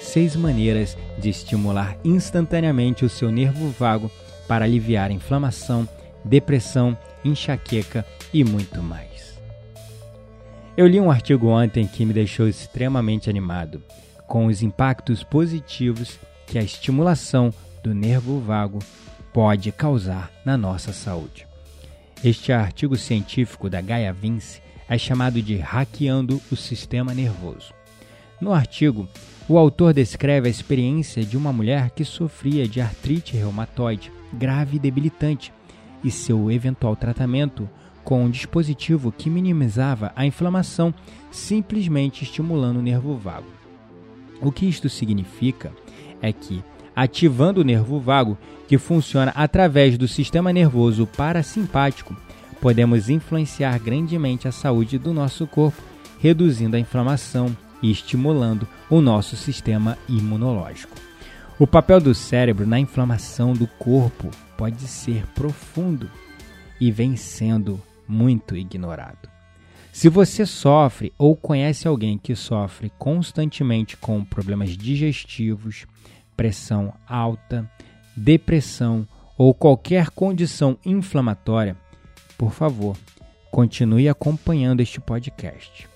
seis maneiras de estimular instantaneamente o seu nervo vago para aliviar inflamação, depressão, enxaqueca e muito mais. Eu li um artigo ontem que me deixou extremamente animado com os impactos positivos que a estimulação do nervo vago pode causar na nossa saúde. Este artigo científico da Gaia Vince é chamado de Hackeando o Sistema Nervoso. No artigo, o autor descreve a experiência de uma mulher que sofria de artrite reumatoide grave e debilitante e seu eventual tratamento com um dispositivo que minimizava a inflamação simplesmente estimulando o nervo vago. O que isto significa é que, ativando o nervo vago, que funciona através do sistema nervoso parasimpático, podemos influenciar grandemente a saúde do nosso corpo, reduzindo a inflamação e estimulando o nosso sistema imunológico. O papel do cérebro na inflamação do corpo pode ser profundo e vem sendo muito ignorado. Se você sofre ou conhece alguém que sofre constantemente com problemas digestivos, pressão alta, depressão ou qualquer condição inflamatória, por favor, continue acompanhando este podcast.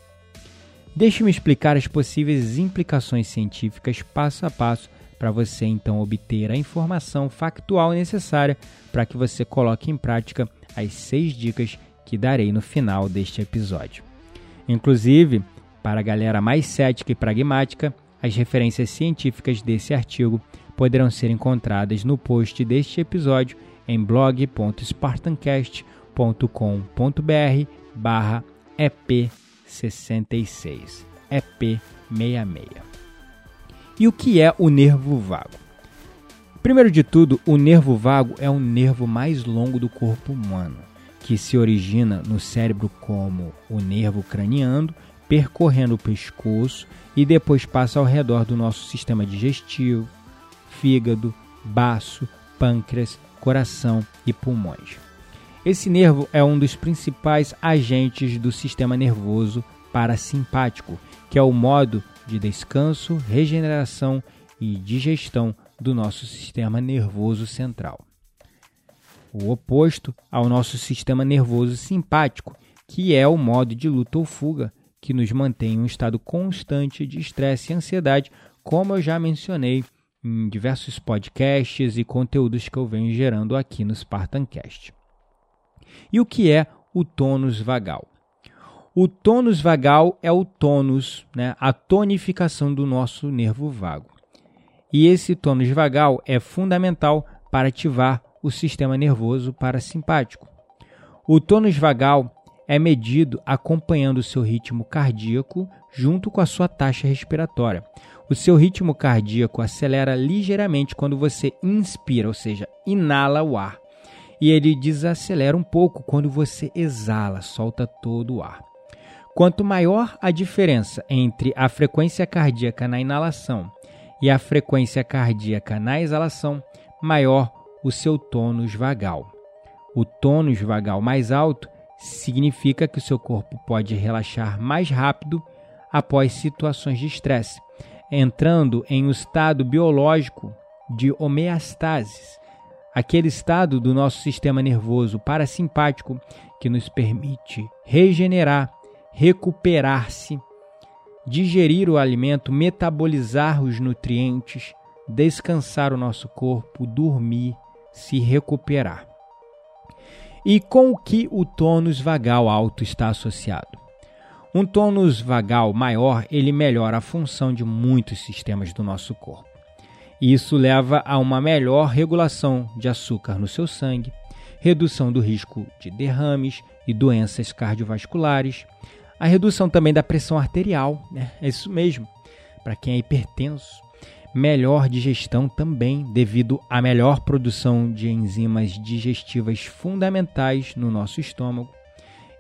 Deixe-me explicar as possíveis implicações científicas passo a passo para você então obter a informação factual necessária para que você coloque em prática as seis dicas que darei no final deste episódio. Inclusive, para a galera mais cética e pragmática, as referências científicas desse artigo poderão ser encontradas no post deste episódio em blog.spartancast.com.br/ep 66, EP66. E o que é o nervo vago? Primeiro de tudo, o nervo vago é o nervo mais longo do corpo humano, que se origina no cérebro como o nervo craniano, percorrendo o pescoço e depois passa ao redor do nosso sistema digestivo, fígado, baço, pâncreas, coração e pulmões. Esse nervo é um dos principais agentes do sistema nervoso parasimpático, que é o modo de descanso, regeneração e digestão do nosso sistema nervoso central. O oposto ao nosso sistema nervoso simpático, que é o modo de luta ou fuga, que nos mantém em um estado constante de estresse e ansiedade, como eu já mencionei em diversos podcasts e conteúdos que eu venho gerando aqui no Spartancast. E o que é o tônus vagal? O tônus vagal é o tônus, né, a tonificação do nosso nervo vago. E esse tônus vagal é fundamental para ativar o sistema nervoso parasimpático. O tônus vagal é medido acompanhando o seu ritmo cardíaco junto com a sua taxa respiratória. O seu ritmo cardíaco acelera ligeiramente quando você inspira, ou seja, inala o ar. E ele desacelera um pouco quando você exala, solta todo o ar. Quanto maior a diferença entre a frequência cardíaca na inalação e a frequência cardíaca na exalação, maior o seu tônus vagal. O tônus vagal mais alto significa que o seu corpo pode relaxar mais rápido após situações de estresse entrando em um estado biológico de homeostase, aquele estado do nosso sistema nervoso parasimpático que nos permite regenerar, recuperar-se, digerir o alimento, metabolizar os nutrientes, descansar o nosso corpo, dormir, se recuperar. E com o que o tônus vagal alto está associado? Um tônus vagal maior, ele melhora a função de muitos sistemas do nosso corpo. Isso leva a uma melhor regulação de açúcar no seu sangue, redução do risco de derrames e doenças cardiovasculares, a redução também da pressão arterial, né? é isso mesmo, para quem é hipertenso, melhor digestão também, devido à melhor produção de enzimas digestivas fundamentais no nosso estômago,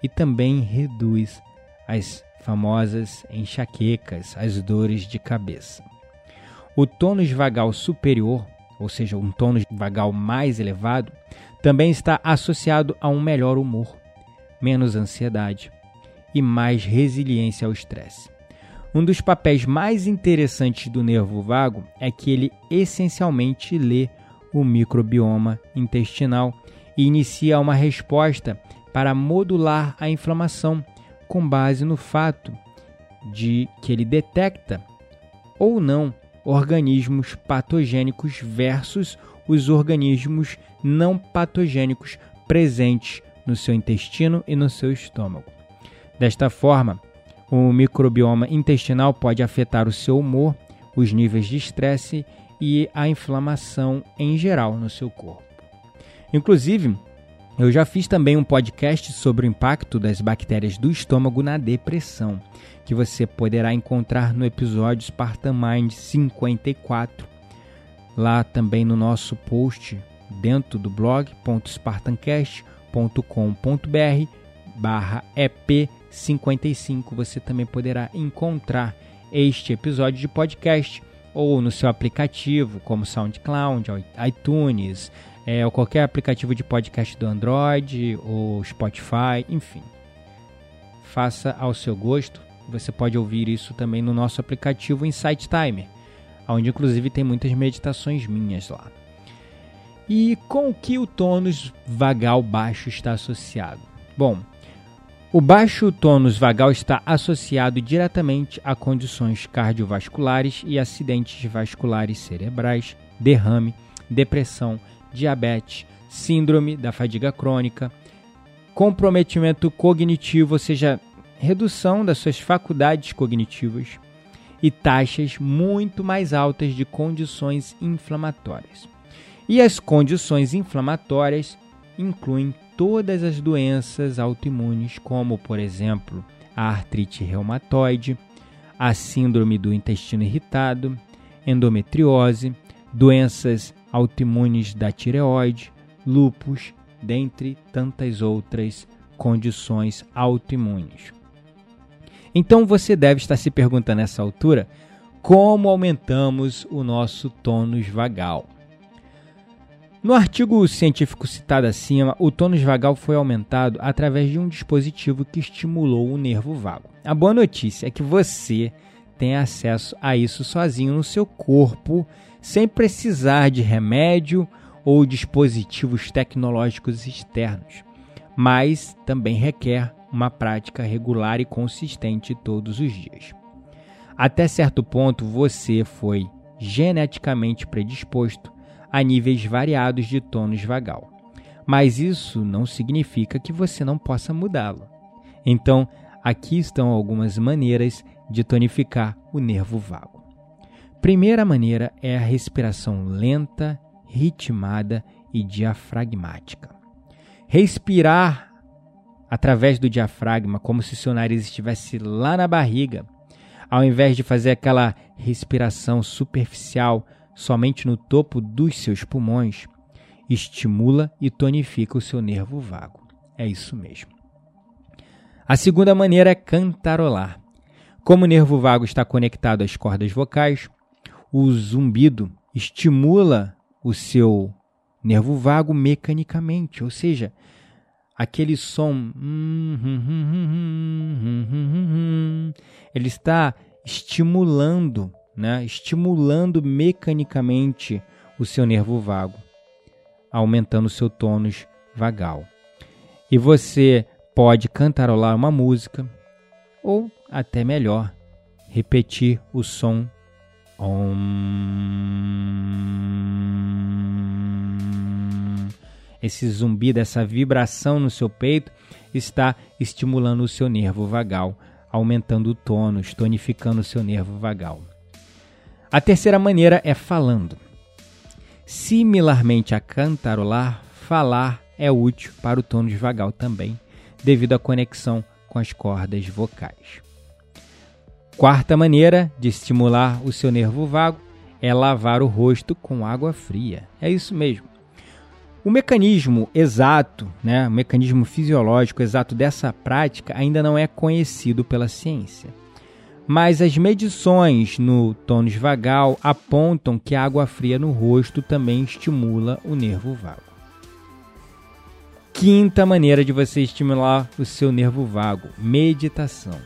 e também reduz as famosas enxaquecas, as dores de cabeça. O tônus vagal superior, ou seja, um tônus vagal mais elevado, também está associado a um melhor humor, menos ansiedade e mais resiliência ao estresse. Um dos papéis mais interessantes do nervo vago é que ele essencialmente lê o microbioma intestinal e inicia uma resposta para modular a inflamação com base no fato de que ele detecta ou não organismos patogênicos versus os organismos não patogênicos presentes no seu intestino e no seu estômago. Desta forma, o microbioma intestinal pode afetar o seu humor, os níveis de estresse e a inflamação em geral no seu corpo. Inclusive, eu já fiz também um podcast sobre o impacto das bactérias do estômago na depressão, que você poderá encontrar no episódio Spartan Mind 54, lá também no nosso post dentro do blog.spartancast.com.br barra EP55 você também poderá encontrar este episódio de podcast ou no seu aplicativo como SoundCloud, iTunes, é, ou qualquer aplicativo de podcast do Android ou Spotify, enfim. Faça ao seu gosto. Você pode ouvir isso também no nosso aplicativo Insight Timer, onde inclusive tem muitas meditações minhas lá. E com que o tônus vagal baixo está associado? Bom, o baixo tônus vagal está associado diretamente a condições cardiovasculares e acidentes vasculares cerebrais, derrame, depressão, diabetes, síndrome da fadiga crônica, comprometimento cognitivo, ou seja, redução das suas faculdades cognitivas e taxas muito mais altas de condições inflamatórias. E as condições inflamatórias incluem todas as doenças autoimunes, como, por exemplo, a artrite reumatoide, a síndrome do intestino irritado, endometriose, doenças autoimunes da tireoide, lúpus, dentre tantas outras condições autoimunes. Então você deve estar se perguntando nessa altura como aumentamos o nosso tônus vagal. No artigo científico citado acima, o tônus vagal foi aumentado através de um dispositivo que estimulou o nervo vago. A boa notícia é que você tem acesso a isso sozinho no seu corpo, sem precisar de remédio ou dispositivos tecnológicos externos, mas também requer uma prática regular e consistente todos os dias. Até certo ponto, você foi geneticamente predisposto a níveis variados de tônus vagal. Mas isso não significa que você não possa mudá-lo. Então, aqui estão algumas maneiras de tonificar o nervo vago. Primeira maneira é a respiração lenta, ritmada e diafragmática. Respirar através do diafragma, como se seu nariz estivesse lá na barriga, ao invés de fazer aquela respiração superficial somente no topo dos seus pulmões, estimula e tonifica o seu nervo vago. É isso mesmo. A segunda maneira é cantarolar. Como o nervo vago está conectado às cordas vocais, o zumbido estimula o seu nervo vago mecanicamente, ou seja, aquele som ele está estimulando né, estimulando mecanicamente o seu nervo vago. aumentando o seu tônus vagal. E você pode cantarolar uma música ou até melhor, repetir o som Om. Esse zumbi dessa vibração no seu peito está estimulando o seu nervo vagal, aumentando o tônus, tonificando o seu nervo vagal. A terceira maneira é falando. Similarmente a cantarolar, falar é útil para o tônus vagal também, devido à conexão com as cordas vocais. Quarta maneira de estimular o seu nervo vago é lavar o rosto com água fria. É isso mesmo. O mecanismo exato, né, o mecanismo fisiológico exato dessa prática ainda não é conhecido pela ciência. Mas as medições no tônus vagal apontam que a água fria no rosto também estimula o nervo vago. Quinta maneira de você estimular o seu nervo vago: meditação,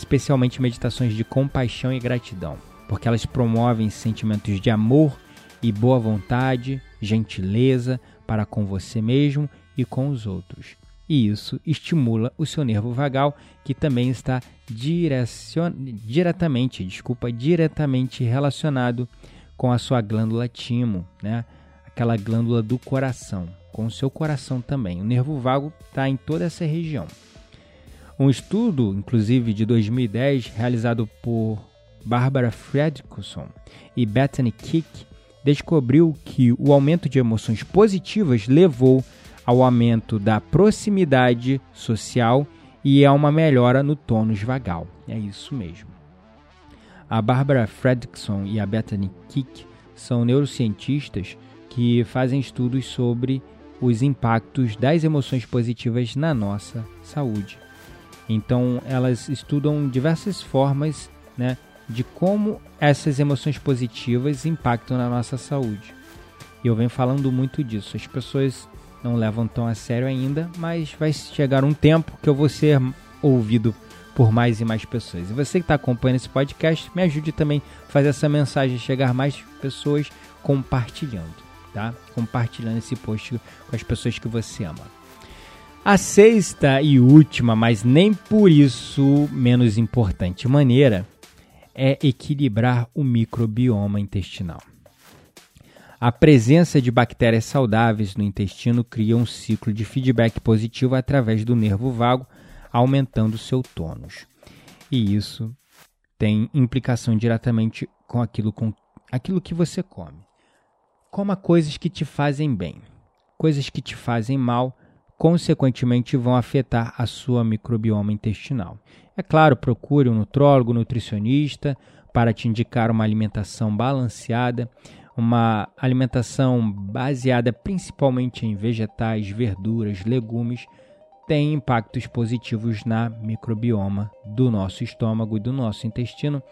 especialmente meditações de compaixão e gratidão, porque elas promovem sentimentos de amor e boa vontade, gentileza, para com você mesmo e com os outros. E isso estimula o seu nervo vagal, que também está direcion... diretamente, desculpa, diretamente relacionado com a sua glândula timo, né? Aquela glândula do coração, com o seu coração também. O nervo vago está em toda essa região. Um estudo, inclusive de 2010, realizado por Barbara Fredrickson e Bethany Kick, descobriu que o aumento de emoções positivas levou ao aumento da proximidade social e a uma melhora no tônus vagal. É isso mesmo. A Barbara Fredrickson e a Bethany Kick são neurocientistas que fazem estudos sobre os impactos das emoções positivas na nossa saúde. Então, elas estudam diversas formas né, de como essas emoções positivas impactam na nossa saúde. E eu venho falando muito disso. As pessoas não levam tão a sério ainda, mas vai chegar um tempo que eu vou ser ouvido por mais e mais pessoas. E você que está acompanhando esse podcast, me ajude também a fazer essa mensagem chegar a mais pessoas compartilhando, tá? Compartilhando esse post com as pessoas que você ama. A sexta e última, mas nem por isso menos importante maneira é equilibrar o microbioma intestinal. A presença de bactérias saudáveis no intestino cria um ciclo de feedback positivo através do nervo vago, aumentando seu tônus. E isso tem implicação diretamente com aquilo, com aquilo que você come. Coma coisas que te fazem bem. Coisas que te fazem mal, consequentemente, vão afetar a sua microbioma intestinal. É claro, procure um nutrólogo, nutricionista para te indicar uma alimentação balanceada, uma alimentação baseada principalmente em vegetais, verduras, legumes, tem impactos positivos na microbioma do nosso estômago e do nosso intestino,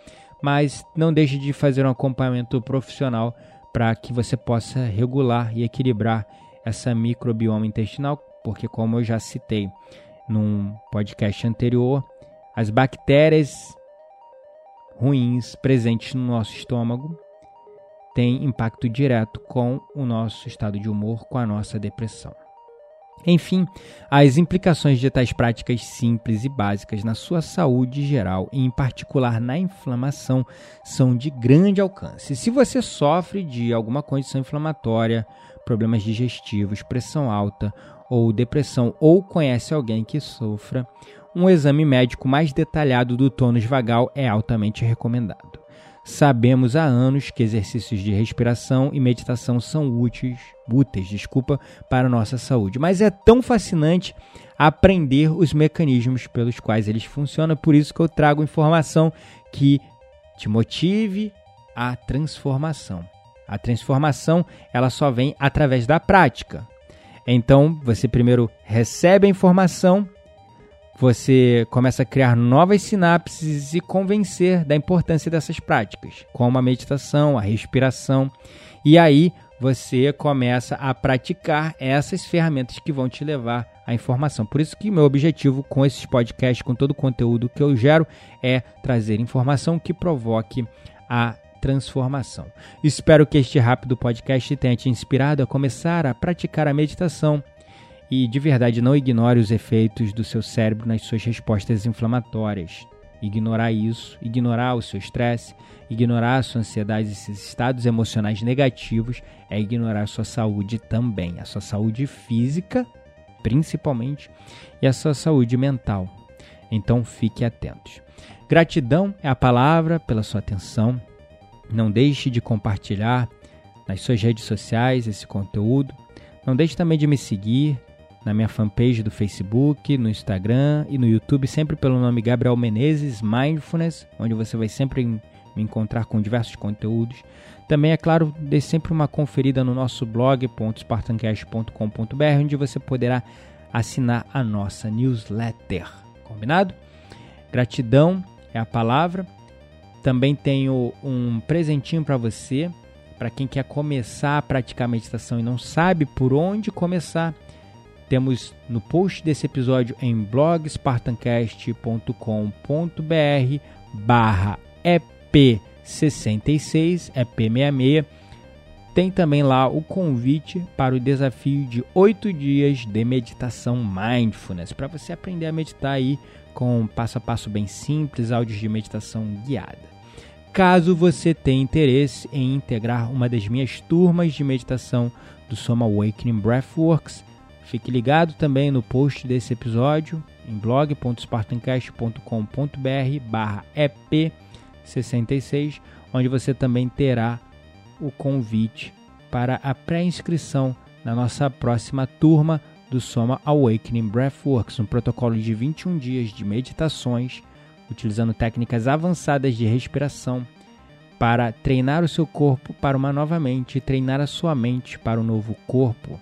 mas não deixe de fazer um acompanhamento profissional para que você possa regular e equilibrar essa microbioma intestinal, porque como eu já citei num podcast anterior, as bactérias ruins presentes no nosso estômago têm impacto direto com o nosso estado de humor, com a nossa depressão. Enfim, as implicações de tais práticas simples e básicas na sua saúde geral e, em particular, na inflamação, são de grande alcance. Se você sofre de alguma condição inflamatória, problemas digestivos, pressão alta ou depressão, ou conhece alguém que sofra, um exame médico mais detalhado do tônus vagal é altamente recomendado. Sabemos há anos que exercícios de respiração e meditação são úteis, úteis desculpa, para a nossa saúde, mas é tão fascinante aprender os mecanismos pelos quais eles funcionam, por isso que eu trago informação que te motive à transformação. A transformação, ela só vem através da prática. Então, você primeiro recebe a informação você começa a criar novas sinapses e convencer da importância dessas práticas, como a meditação, a respiração, e aí você começa a praticar essas ferramentas que vão te levar à informação. Por isso que meu objetivo com esses podcasts, com todo o conteúdo que eu gero, é trazer informação que provoque a transformação. Espero que este rápido podcast tenha te inspirado a começar a praticar a meditação e de verdade não ignore os efeitos do seu cérebro nas suas respostas inflamatórias. Ignorar isso, ignorar o seu estresse, ignorar a sua ansiedade, esses estados emocionais negativos, é ignorar a sua saúde também, a sua saúde física, principalmente, e a sua saúde mental. Então fique atentos. Gratidão é a palavra pela sua atenção. Não deixe de compartilhar nas suas redes sociais esse conteúdo. Não deixe também de me seguir na minha fanpage do Facebook, no Instagram e no YouTube, sempre pelo nome Gabriel Menezes Mindfulness, onde você vai sempre me encontrar com diversos conteúdos. Também, é claro, dê sempre uma conferida no nosso blog .spartancast.com.br, onde você poderá assinar a nossa newsletter. Combinado? Gratidão é a palavra. Também tenho um presentinho para você, para quem quer começar a praticar meditação e não sabe por onde começar. Temos no post desse episódio em blogspartancast.com.br barra EP66, EP66. Tem também lá o convite para o desafio de 8 dias de meditação mindfulness, para você aprender a meditar aí com passo a passo bem simples, áudios de meditação guiada. Caso você tenha interesse em integrar uma das minhas turmas de meditação do Soma Awakening Breathworks, fique ligado também no post desse episódio em blog.spartancast.com.br barra EP66, onde você também terá o convite para a pré-inscrição na nossa próxima turma do Soma Awakening Breathworks, um protocolo de 21 dias de meditações, utilizando técnicas avançadas de respiração para treinar o seu corpo para uma nova mente treinar a sua mente para um novo corpo,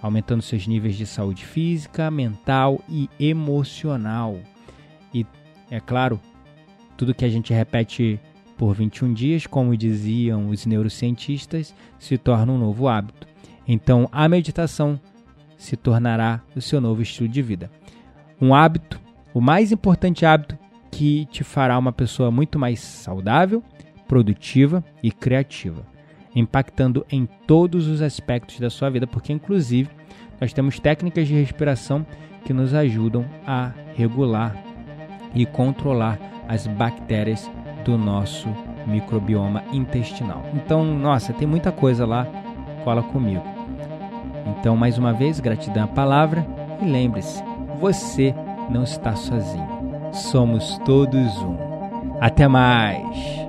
aumentando seus níveis de saúde física, mental e emocional. E, é claro, tudo que a gente repete por 21 dias, como diziam os neurocientistas, se torna um novo hábito. Então, a meditação se tornará o seu novo estilo de vida. Um hábito, o mais importante hábito que te fará uma pessoa muito mais saudável, produtiva e criativa, impactando em todos os aspectos da sua vida, porque inclusive nós temos técnicas de respiração que nos ajudam a regular e controlar as bactérias do nosso microbioma intestinal. Então, nossa, tem muita coisa lá, cola comigo. Então, mais uma vez, gratidão à palavra e lembre-se, você não está sozinho. Somos todos um. Até mais!